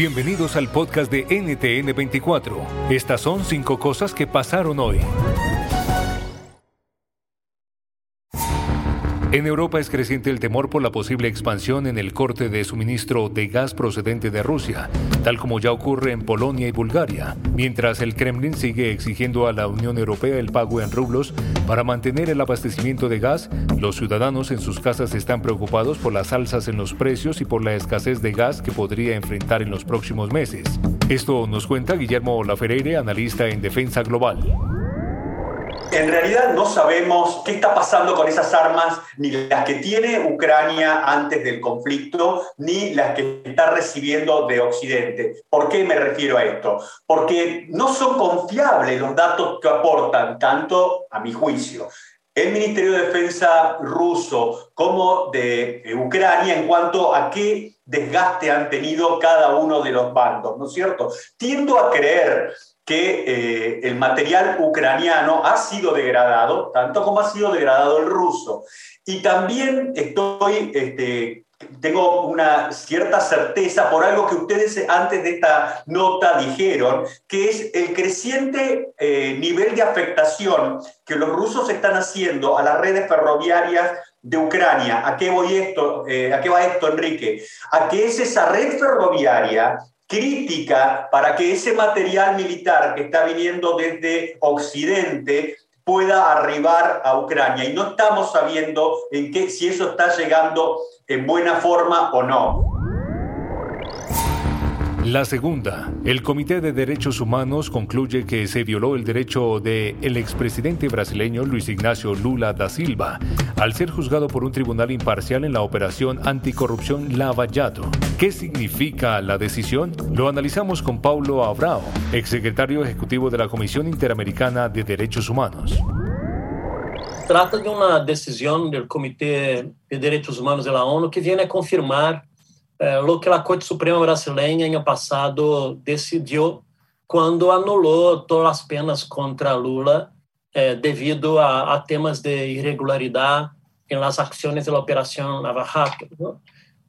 Bienvenidos al podcast de NTN24. Estas son cinco cosas que pasaron hoy. En Europa es creciente el temor por la posible expansión en el corte de suministro de gas procedente de Rusia, tal como ya ocurre en Polonia y Bulgaria, mientras el Kremlin sigue exigiendo a la Unión Europea el pago en rublos para mantener el abastecimiento de gas, los ciudadanos en sus casas están preocupados por las alzas en los precios y por la escasez de gas que podría enfrentar en los próximos meses. Esto nos cuenta Guillermo Lafereire, analista en Defensa Global. En realidad no sabemos qué está pasando con esas armas, ni las que tiene Ucrania antes del conflicto, ni las que está recibiendo de Occidente. ¿Por qué me refiero a esto? Porque no son confiables los datos que aportan, tanto a mi juicio, el Ministerio de Defensa ruso como de Ucrania en cuanto a qué desgaste han tenido cada uno de los bandos, ¿no es cierto? Tiendo a creer que eh, el material ucraniano ha sido degradado, tanto como ha sido degradado el ruso. Y también estoy, este, tengo una cierta certeza por algo que ustedes antes de esta nota dijeron, que es el creciente eh, nivel de afectación que los rusos están haciendo a las redes ferroviarias de Ucrania. ¿A qué, voy esto, eh, ¿A qué va esto, Enrique? A que es esa red ferroviaria crítica para que ese material militar que está viniendo desde Occidente pueda arribar a Ucrania. Y no estamos sabiendo en qué, si eso está llegando en buena forma o no. La segunda, el Comité de Derechos Humanos concluye que se violó el derecho del el expresidente brasileño Luis Ignacio Lula da Silva al ser juzgado por un tribunal imparcial en la operación anticorrupción Lava Jato. ¿Qué significa la decisión? Lo analizamos con Paulo Abrao, exsecretario ejecutivo de la Comisión Interamericana de Derechos Humanos. Trata de una decisión del Comité de Derechos Humanos de la ONU que viene a confirmar é, o que a Corte Suprema Brasileira, ano passado, decidiu quando anulou todas as penas contra Lula eh, a, a, temas de irregularidade em las acciones de la operación Navajato. ¿no? Né?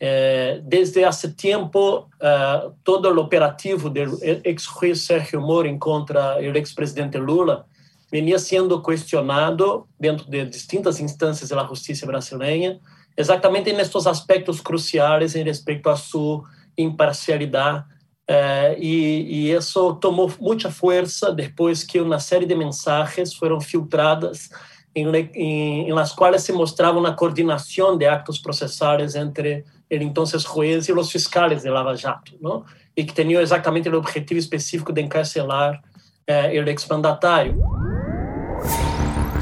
Eh, é, desde hace tiempo, eh, todo el operativo del ex juez Sergio Moro en contra del expresidente Lula venía siendo cuestionado dentro de distintas instancias de la justicia brasileña, exactamente en estos aspectos cruciales en respecto a su imparcialidad eh, e, e, isso tomou muita força depois que uma série de mensagens foram filtradas em, em, quais se mostrava uma coordenação de actos processuais entre o então juiz e os fiscais de Lava Jato, e que tinham exatamente o objetivo específico de encarcelar eh, o ex-mandatário.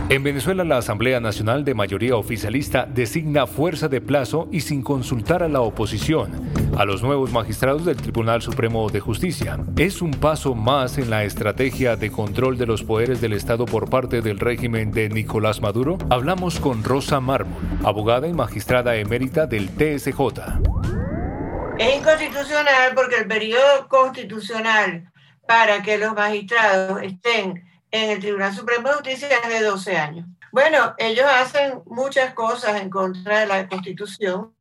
En Venezuela, la Asamblea Nacional de mayoría oficialista designa fuerza de plazo y sin consultar a la oposición a los nuevos magistrados del Tribunal Supremo de Justicia. ¿Es un paso más en la estrategia de control de los poderes del Estado por parte del régimen de Nicolás Maduro? Hablamos con Rosa Mármol, abogada y magistrada emérita del TSJ. Es inconstitucional porque el periodo constitucional para que los magistrados estén en el Tribunal Supremo de Justicia es de 12 años. Bueno, ellos hacen muchas cosas en contra de la Constitución.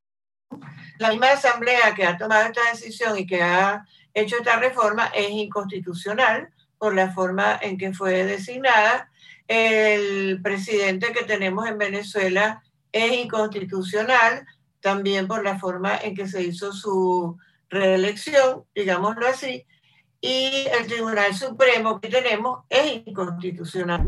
La misma Asamblea que ha tomado esta decisión y que ha hecho esta reforma es inconstitucional por la forma en que fue designada. El presidente que tenemos en Venezuela es inconstitucional también por la forma en que se hizo su reelección, digámoslo así, y el Tribunal Supremo que tenemos es inconstitucional.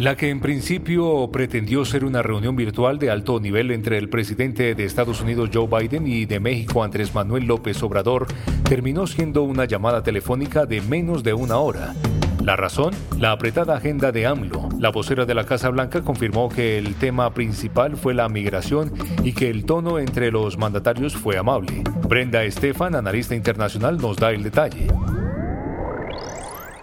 La que en principio pretendió ser una reunión virtual de alto nivel entre el presidente de Estados Unidos Joe Biden y de México Andrés Manuel López Obrador terminó siendo una llamada telefónica de menos de una hora. La razón, la apretada agenda de AMLO. La vocera de la Casa Blanca confirmó que el tema principal fue la migración y que el tono entre los mandatarios fue amable. Brenda Estefan, analista internacional, nos da el detalle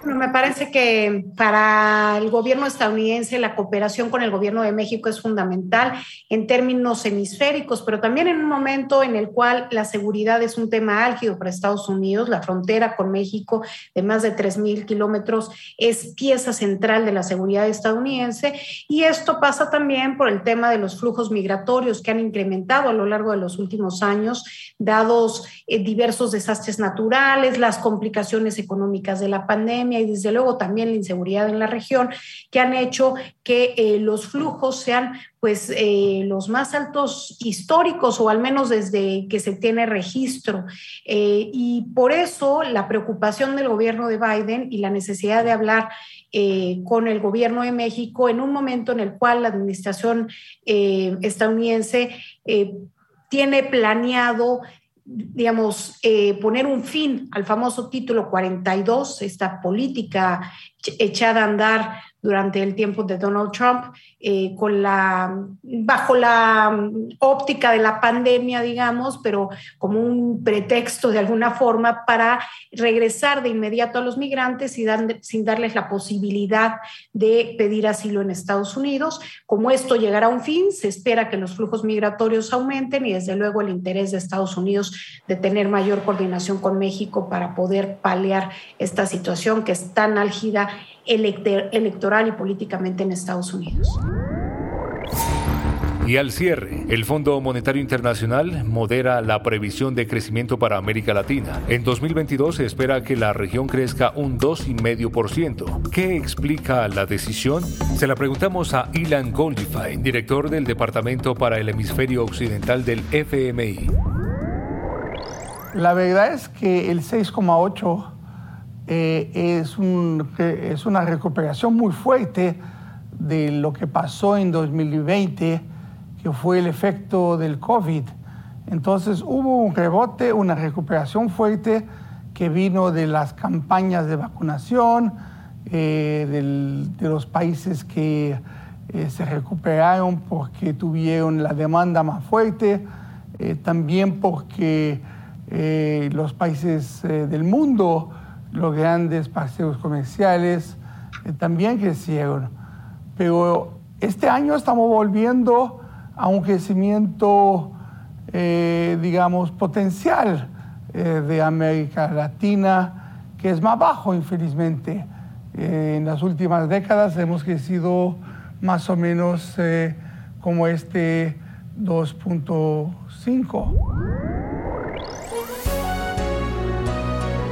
me parece que para el gobierno estadounidense la cooperación con el gobierno de México es fundamental en términos hemisféricos, pero también en un momento en el cual la seguridad es un tema álgido para Estados Unidos. La frontera con México de más de 3.000 kilómetros es pieza central de la seguridad estadounidense y esto pasa también por el tema de los flujos migratorios que han incrementado a lo largo de los últimos años, dados eh, diversos desastres naturales, las complicaciones económicas de la pandemia y desde luego también la inseguridad en la región, que han hecho que eh, los flujos sean pues eh, los más altos históricos o al menos desde que se tiene registro. Eh, y por eso la preocupación del gobierno de Biden y la necesidad de hablar con el gobierno de México en un momento en el cual la administración estadounidense tiene planeado digamos, eh, poner un fin al famoso título 42, esta política echada a andar durante el tiempo de Donald Trump, eh, con la, bajo la óptica de la pandemia, digamos, pero como un pretexto de alguna forma para regresar de inmediato a los migrantes y sin darles la posibilidad de pedir asilo en Estados Unidos. Como esto llegará a un fin, se espera que los flujos migratorios aumenten y desde luego el interés de Estados Unidos de tener mayor coordinación con México para poder paliar esta situación que es tan álgida electoral y políticamente en Estados Unidos. Y al cierre, el Fondo Monetario Internacional modera la previsión de crecimiento para América Latina. En 2022 se espera que la región crezca un 2,5%. ¿Qué explica la decisión? Se la preguntamos a Ilan Goldify, director del Departamento para el Hemisferio Occidental del FMI. La verdad es que el 6,8 eh, es, es una recuperación muy fuerte de lo que pasó en 2020, que fue el efecto del COVID. Entonces hubo un rebote, una recuperación fuerte que vino de las campañas de vacunación, eh, de los países que eh, se recuperaron porque tuvieron la demanda más fuerte, también porque los países del mundo los grandes paseos comerciales eh, también crecieron. Pero este año estamos volviendo a un crecimiento, eh, digamos, potencial eh, de América Latina, que es más bajo, infelizmente. en las últimas décadas hemos crecido más o menos como este 2.5.